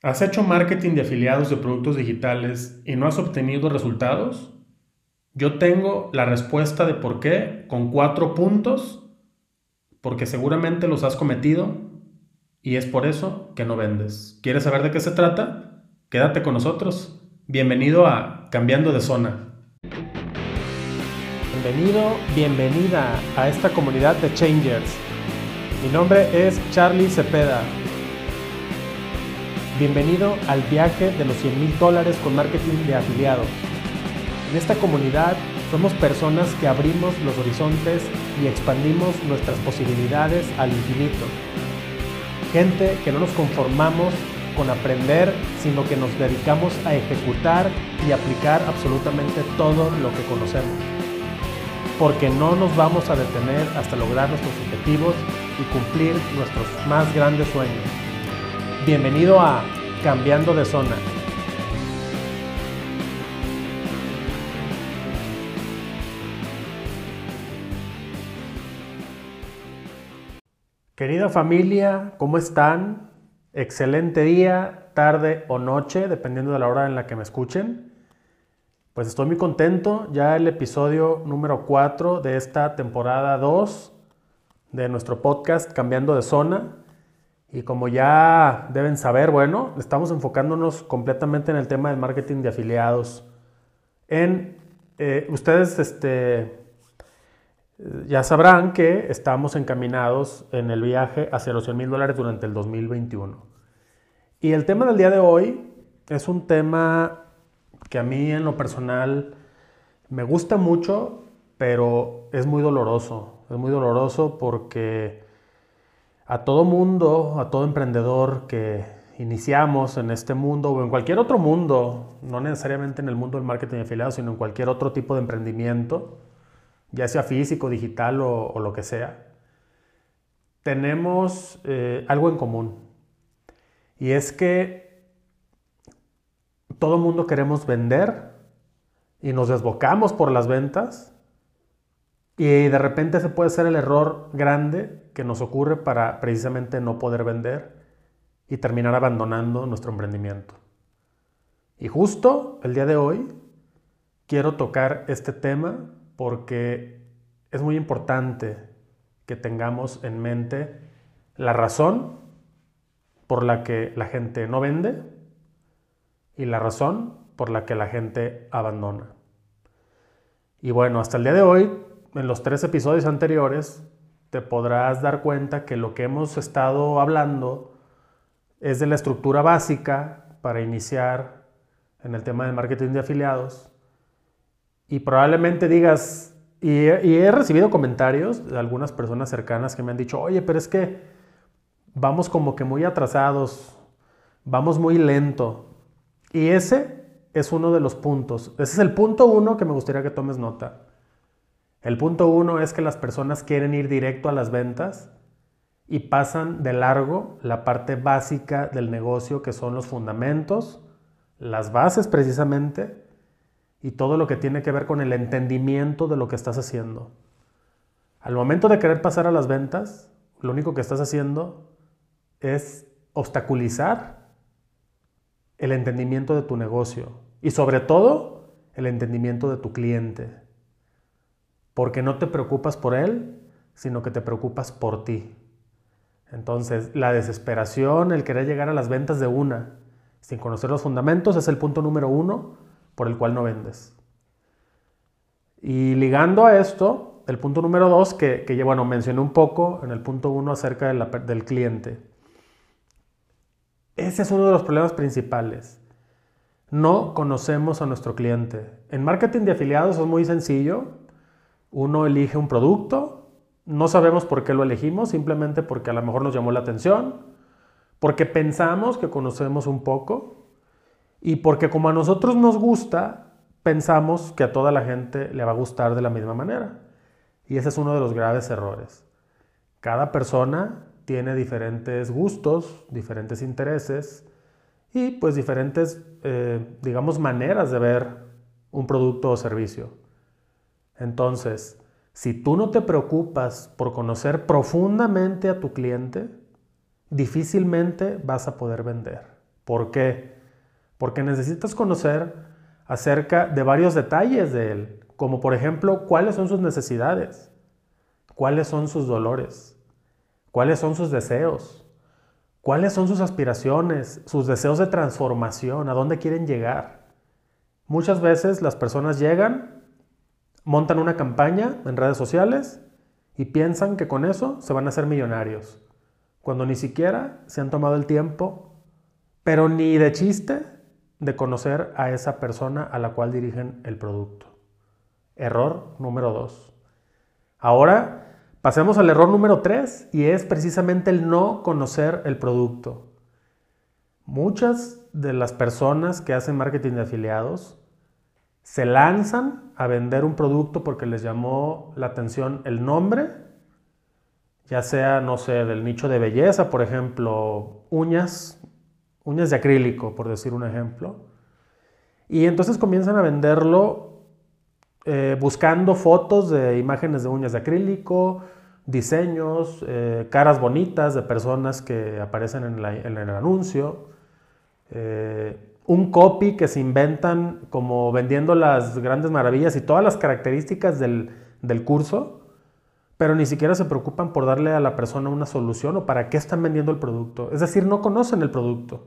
¿Has hecho marketing de afiliados de productos digitales y no has obtenido resultados? Yo tengo la respuesta de por qué con cuatro puntos, porque seguramente los has cometido y es por eso que no vendes. ¿Quieres saber de qué se trata? Quédate con nosotros. Bienvenido a Cambiando de Zona. Bienvenido, bienvenida a esta comunidad de Changers. Mi nombre es Charlie Cepeda Bienvenido al viaje de los 100 mil dólares con marketing de afiliados. En esta comunidad somos personas que abrimos los horizontes y expandimos nuestras posibilidades al infinito. Gente que no nos conformamos con aprender, sino que nos dedicamos a ejecutar y aplicar absolutamente todo lo que conocemos. Porque no nos vamos a detener hasta lograr nuestros objetivos y cumplir nuestros más grandes sueños. Bienvenido a Cambiando de Zona. Querida familia, ¿cómo están? Excelente día, tarde o noche, dependiendo de la hora en la que me escuchen. Pues estoy muy contento, ya el episodio número 4 de esta temporada 2 de nuestro podcast Cambiando de Zona. Y como ya deben saber, bueno, estamos enfocándonos completamente en el tema del marketing de afiliados. En, eh, ustedes este, ya sabrán que estamos encaminados en el viaje hacia los 100 mil dólares durante el 2021. Y el tema del día de hoy es un tema que a mí en lo personal me gusta mucho, pero es muy doloroso. Es muy doloroso porque a todo mundo, a todo emprendedor que iniciamos en este mundo o en cualquier otro mundo, no necesariamente en el mundo del marketing de afiliados, sino en cualquier otro tipo de emprendimiento, ya sea físico, digital o, lo que sea, tenemos eh, algo en común. Y es que todo mundo queremos vender y nos desbocamos por las ventas y de repente se puede ser el error grande que nos ocurre para precisamente no poder vender y terminar abandonando nuestro emprendimiento. Y justo el día de hoy quiero tocar este tema porque es muy importante que tengamos en mente la razón por la que la gente no vende y la razón por la que la gente abandona. Y bueno, hasta el día de hoy, en los tres episodios anteriores, te podrás dar cuenta que lo que hemos estado hablando es de la estructura básica para iniciar en el tema del marketing de afiliados. Y probablemente digas, y he, recibido comentarios de algunas personas cercanas que me han dicho, oye, pero es que vamos como que muy atrasados, vamos muy lento. Y ese es uno de los puntos. Ese es el punto uno que me gustaría que tomes nota. El punto uno es que las personas quieren ir directo a las ventas y pasan de largo la parte básica del negocio que son los fundamentos, las bases precisamente y todo lo que tiene que ver con el entendimiento de lo que estás haciendo. Al momento de querer pasar a las ventas, lo único que estás haciendo es obstaculizar el entendimiento de tu negocio y sobre todo el entendimiento de tu cliente porque no te preocupas por él, sino que te preocupas por ti. Entonces, la desesperación, el querer llegar a las ventas de una, sin conocer los fundamentos, es el punto número uno por el cual no vendes. Y ligando a esto, el punto número dos, que, bueno, mencioné un poco en el punto uno acerca del cliente. Ese es uno de los problemas principales. No conocemos a nuestro cliente. En marketing de afiliados es muy sencillo. Uno elige un producto, no sabemos por qué lo elegimos, simplemente porque a lo mejor nos llamó la atención, porque pensamos que conocemos un poco y porque como a nosotros nos gusta, pensamos que a toda la gente le va a gustar de la misma manera. Y ese es uno de los graves errores. Cada persona tiene diferentes gustos, diferentes intereses y pues diferentes, eh, digamos, maneras de ver un producto o servicio. Entonces, si tú no te preocupas por conocer profundamente a tu cliente, difícilmente vas a poder vender. ¿Por qué? Porque necesitas conocer acerca de varios detalles de él, como por ejemplo cuáles son sus necesidades, cuáles son sus dolores, cuáles son sus deseos, cuáles son sus aspiraciones, sus deseos de transformación, a dónde quieren llegar. Muchas veces las personas llegan, montan una campaña en redes sociales y piensan que con eso se van a hacer millonarios, cuando ni siquiera se han tomado el tiempo, pero ni de chiste, de conocer a esa persona a la cual dirigen el producto. Error número dos. Ahora pasemos al error número tres y es precisamente el no conocer el producto. Muchas de las personas que hacen marketing de afiliados se lanzan a vender un producto porque les llamó la atención el nombre, ya sea, no sé, del nicho de belleza, por ejemplo, uñas, uñas de acrílico, por decir un ejemplo. Y entonces comienzan a venderlo eh, buscando fotos de imágenes de uñas de acrílico, diseños, eh, caras bonitas de personas que aparecen en, el anuncio. Eh, un copy que se inventan como vendiendo las grandes maravillas y todas las características del, curso, pero ni siquiera se preocupan por darle a la persona una solución o para qué están vendiendo el producto. Es decir, no conocen el producto.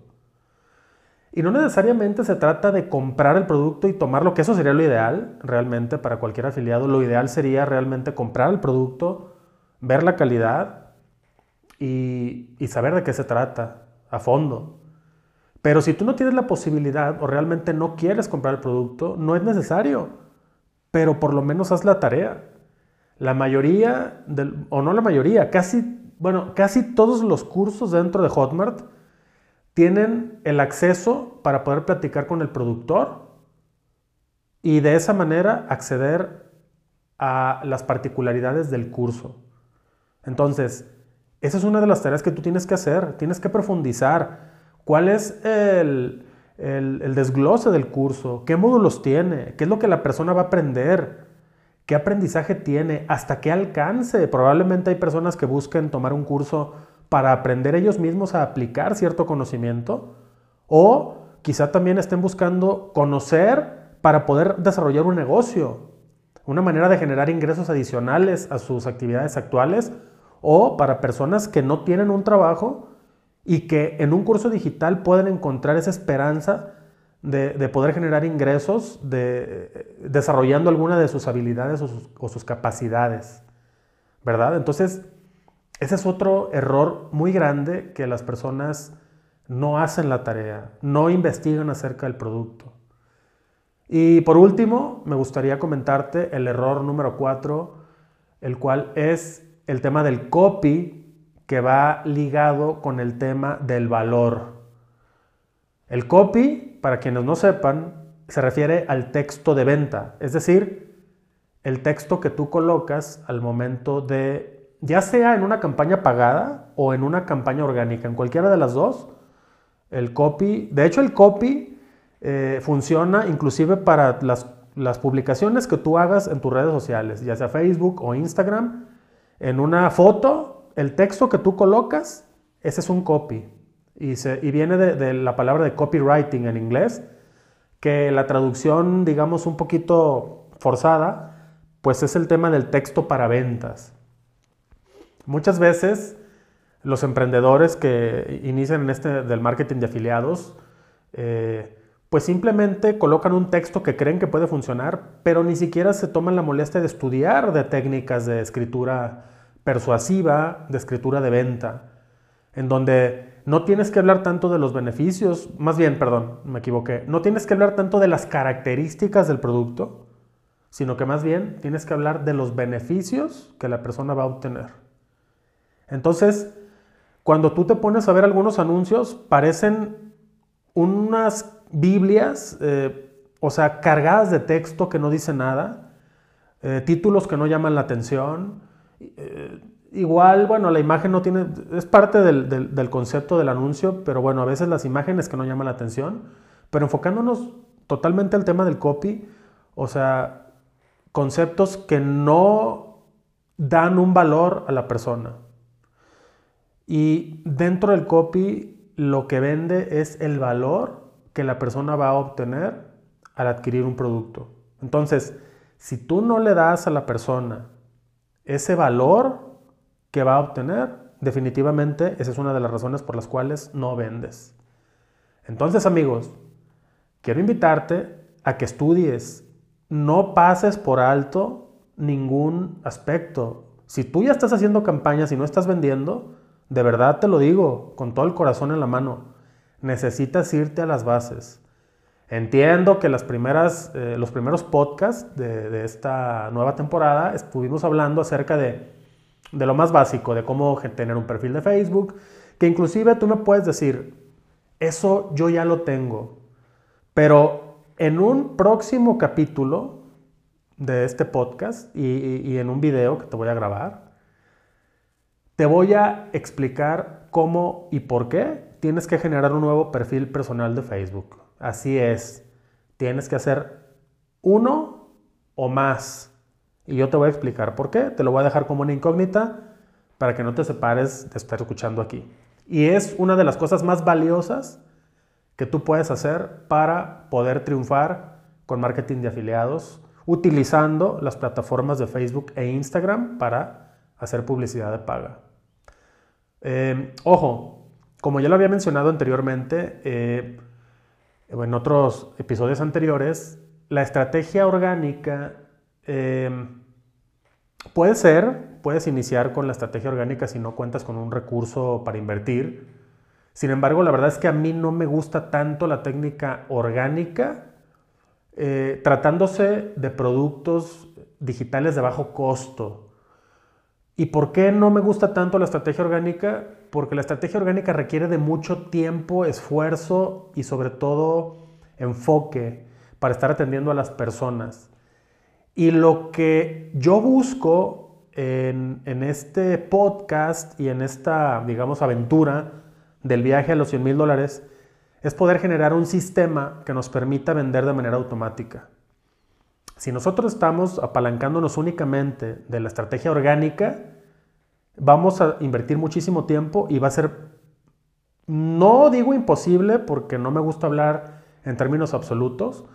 Y no necesariamente se trata de comprar el producto y tomarlo, que eso sería lo ideal realmente para cualquier afiliado. Lo ideal sería realmente comprar el producto, ver la calidad y, y saber de qué se trata a fondo. Pero si tú no tienes la posibilidad o realmente no quieres comprar el producto, no es necesario. Pero por lo menos haz la tarea. La mayoría, o no la mayoría, casi, bueno, casi todos los cursos dentro de Hotmart tienen el acceso para poder platicar con el productor y de esa manera acceder a las particularidades del curso. Entonces, esa es una de las tareas que tú tienes que hacer, tienes que profundizar. ¿Cuál es el, desglose del curso? ¿Qué módulos tiene? ¿Qué es lo que la persona va a aprender? ¿Qué aprendizaje tiene? ¿Hasta qué alcance? Probablemente hay personas que busquen tomar un curso para aprender ellos mismos a aplicar cierto conocimiento o quizá también estén buscando conocer para poder desarrollar un negocio, una manera de generar ingresos adicionales a sus actividades actuales o para personas que no tienen un trabajo y que en un curso digital pueden encontrar esa esperanza de, poder generar ingresos de, desarrollando alguna de sus habilidades o sus, capacidades, ¿verdad? Entonces, ese es otro error muy grande que las personas no hacen la tarea, no investigan acerca del producto. Y por último, me gustaría comentarte el error número cuatro, el cual es el tema del copy que va ligado con el tema del valor. El copy, para quienes no sepan, se refiere al texto de venta, es decir, el texto que tú colocas al momento de, ya sea en una campaña pagada o en una campaña orgánica, en cualquiera de las dos, el copy, de hecho el copy eh, funciona inclusive para las, las publicaciones que tú hagas en tus redes sociales, ya sea Facebook o Instagram, en una foto el texto que tú colocas, ese es un copy. Y, viene de, la palabra de copywriting en inglés, que la traducción, digamos, un poquito forzada, pues es el tema del texto para ventas. Muchas veces los emprendedores que inician en este del marketing de afiliados, eh, pues simplemente colocan un texto que creen que puede funcionar, pero ni siquiera se toman la molestia de estudiar de técnicas de escritura persuasiva de escritura de venta, en donde no tienes que hablar tanto de los beneficios, más bien, perdón, me equivoqué, no tienes que hablar tanto de las características del producto, sino que más bien tienes que hablar de los beneficios que la persona va a obtener. Entonces, cuando tú te pones a ver algunos anuncios, parecen unas Biblias, eh, o sea, cargadas de texto que no dice nada, eh, títulos que no llaman la atención, eh, igual, bueno, la imagen no tiene, es parte del, concepto del anuncio, pero bueno, a veces las imágenes que no llaman la atención, pero enfocándonos totalmente al tema del copy, o sea, conceptos que no dan un valor a la persona. Y dentro del copy lo que vende es el valor que la persona va a obtener al adquirir un producto. Entonces, si tú no le das a la persona ese valor que va a obtener, definitivamente esa es una de las razones por las cuales no vendes. Entonces, amigos, quiero invitarte a que estudies, no pases por alto ningún aspecto. Si tú ya estás haciendo campañas y no estás vendiendo, de verdad te lo digo, con todo el corazón en la mano, necesitas irte a las bases. Entiendo que las primeras, eh, los primeros podcasts de, esta nueva temporada estuvimos hablando acerca de, de lo más básico, de cómo tener un perfil de Facebook, que inclusive tú me puedes decir, eso yo ya lo tengo, pero en un próximo capítulo de este podcast y, en un video que te voy a grabar, te voy a explicar cómo y por qué tienes que generar un nuevo perfil personal de Facebook. Así es, tienes que hacer uno o más. Y yo te voy a explicar por qué. Te lo voy a dejar como una incógnita para que no te separes de estar escuchando aquí. Y es una de las cosas más valiosas que tú puedes hacer para poder triunfar con marketing de afiliados utilizando las plataformas de Facebook e Instagram para hacer publicidad de paga. Eh, ojo, como ya lo había mencionado anteriormente, eh, en otros episodios anteriores, la estrategia orgánica eh, puede ser, puedes iniciar con la estrategia orgánica si no cuentas con un recurso para invertir. Sin embargo, la verdad es que a mí no me gusta tanto la técnica orgánica eh, tratándose de productos digitales de bajo costo. ¿Y por qué no me gusta tanto la estrategia orgánica? Porque la estrategia orgánica requiere de mucho tiempo, esfuerzo y sobre todo enfoque para estar atendiendo a las personas. Y lo que yo busco en, este podcast y en esta, digamos, aventura del viaje a los 100 mil dólares es poder generar un sistema que nos permita vender de manera automática. Si nosotros estamos apalancándonos únicamente de la estrategia orgánica, vamos a invertir muchísimo tiempo y va a ser, no digo imposible porque no me gusta hablar en términos absolutos,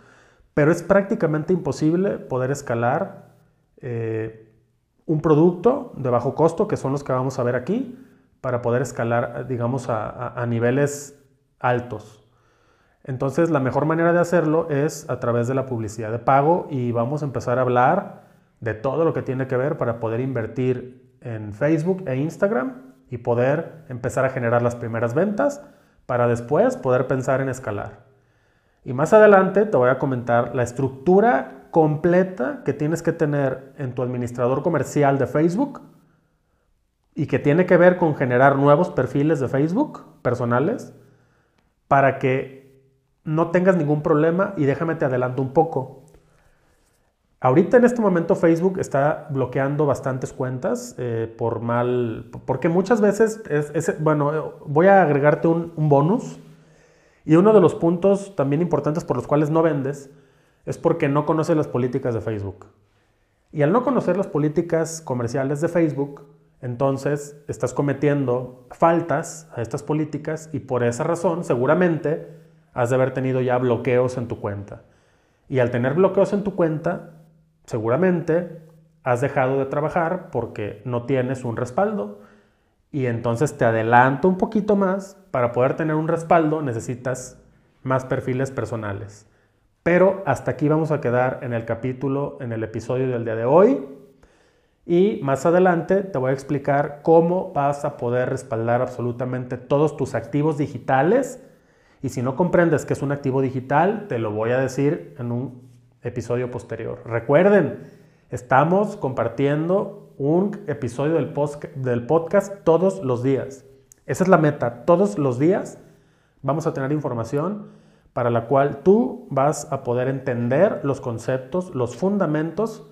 pero es prácticamente imposible poder escalar eh, un producto de bajo costo, que son los que vamos a ver aquí, para poder escalar, digamos, a niveles altos. Entonces, la mejor manera de hacerlo es a través de la publicidad de pago y vamos a empezar a hablar de todo lo que tiene que ver para poder invertir en Facebook e Instagram y poder empezar a generar las primeras ventas para después poder pensar en escalar. Y más adelante te voy a comentar la estructura completa que tienes que tener en tu administrador comercial de Facebook y que tiene que ver con generar nuevos perfiles de Facebook personales para que no tengas ningún problema y déjame te adelanto un poco. Ahorita en este momento Facebook está bloqueando bastantes cuentas eh, por mal, porque muchas veces, es, bueno, voy a agregarte un, un bonus y uno de los puntos también importantes por los cuales no vendes es porque no conoces las políticas de Facebook. Y al no conocer las políticas comerciales de Facebook, entonces estás cometiendo faltas a estas políticas y por esa razón seguramente has de haber tenido ya bloqueos en tu cuenta. Y al tener bloqueos en tu cuenta, seguramente has dejado de trabajar porque no tienes un respaldo. Y entonces te adelanto un poquito más. Para poder tener un respaldo necesitas más perfiles personales. Pero hasta aquí vamos a quedar en el capítulo, en el episodio del día de hoy. Y más adelante te voy a explicar cómo vas a poder respaldar absolutamente todos tus activos digitales. Y si no comprendes que es un activo digital, te lo voy a decir en un episodio posterior. Recuerden, estamos compartiendo un episodio del, del podcast todos los días. Esa es la meta. Todos los días vamos a tener información para la cual tú vas a poder entender los conceptos, los fundamentos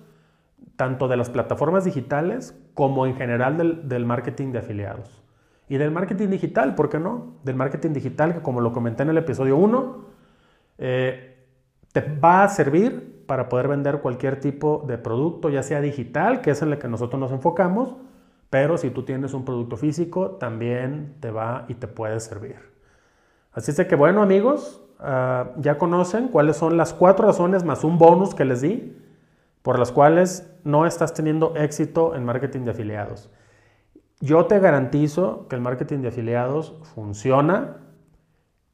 tanto de las plataformas digitales como en general del, marketing de afiliados. Y del marketing digital, ¿por qué no? Del marketing digital que como lo comenté en el episodio 1, eh, te va a servir para poder vender cualquier tipo de producto, ya sea digital, que es en el que nosotros nos enfocamos, pero si tú tienes un producto físico, también te va y te puede servir. Así es de que bueno amigos, ah, ya conocen cuáles son las cuatro razones más un bonus que les di por las cuales no estás teniendo éxito en marketing de afiliados. Yo te garantizo que el marketing de afiliados funciona,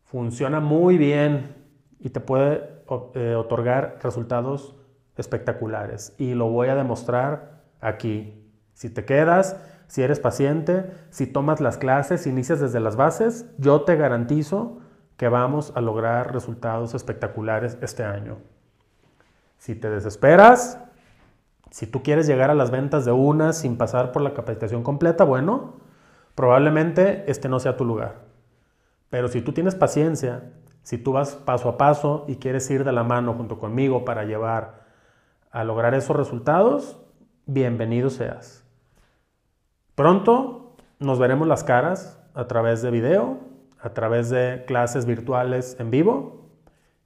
funciona muy bien y te puede otorgar resultados espectaculares. Y lo voy a demostrar aquí. Si te quedas, si eres paciente, si tomas las clases, inicias desde las bases, yo te garantizo que vamos a lograr resultados espectaculares este año. Si te desesperas, si tú quieres llegar a las ventas de una sin pasar por la capacitación completa, bueno, probablemente este no sea tu lugar. Pero si tú tienes paciencia, si tú vas paso a paso y quieres ir de la mano junto conmigo para llevar a lograr esos resultados, bienvenido seas. Pronto nos veremos las caras a través de video, a través de clases virtuales en vivo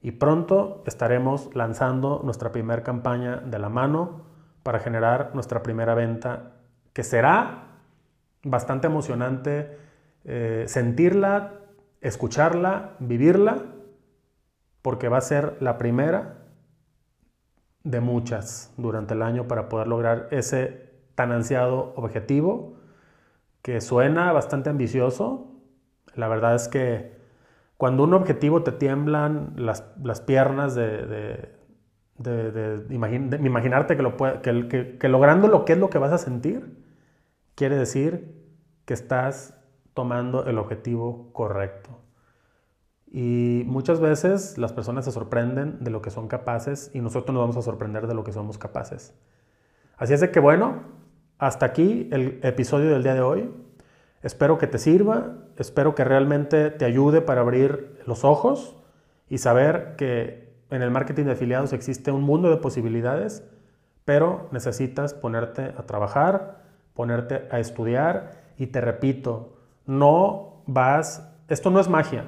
y pronto estaremos lanzando nuestra primera campaña de la mano para generar nuestra primera venta, que será bastante emocionante eh, sentirla, escucharla, vivirla, porque va a ser la primera de muchas durante el año para poder lograr ese tan ansiado objetivo que suena bastante ambicioso. La verdad es que cuando un objetivo te tiemblan las, piernas de, imaginarte que, lo que, que, logrando lo que es lo que vas a sentir, quiere decir que estás tomando el objetivo correcto. Y muchas veces las personas se sorprenden de lo que son capaces y nosotros nos vamos a sorprender de lo que somos capaces. Así es de que bueno, hasta aquí el episodio del día de hoy. Espero que te sirva, espero que realmente te ayude para abrir los ojos y saber que en el marketing de afiliados existe un mundo de posibilidades, pero necesitas ponerte a trabajar, ponerte a estudiar y te repito, no vas, esto no es magia,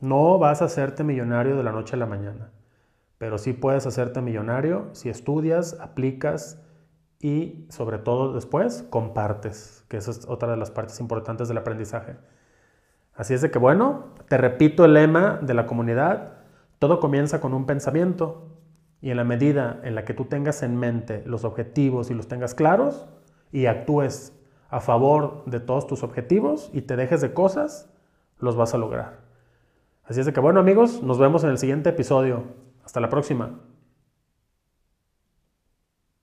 no vas a hacerte millonario de la noche a la mañana, pero sí puedes hacerte millonario si estudias, aplicas, y sobre todo después compartes, que esa es otra de las partes importantes del aprendizaje. Así es de que bueno, te repito el lema de la comunidad, todo comienza con un pensamiento y en la medida en la que tú tengas en mente los objetivos y los tengas claros y actúes a favor de todos tus objetivos y te dejes de cosas, los vas a lograr. Así es de que bueno amigos, nos vemos en el siguiente episodio. Hasta la próxima.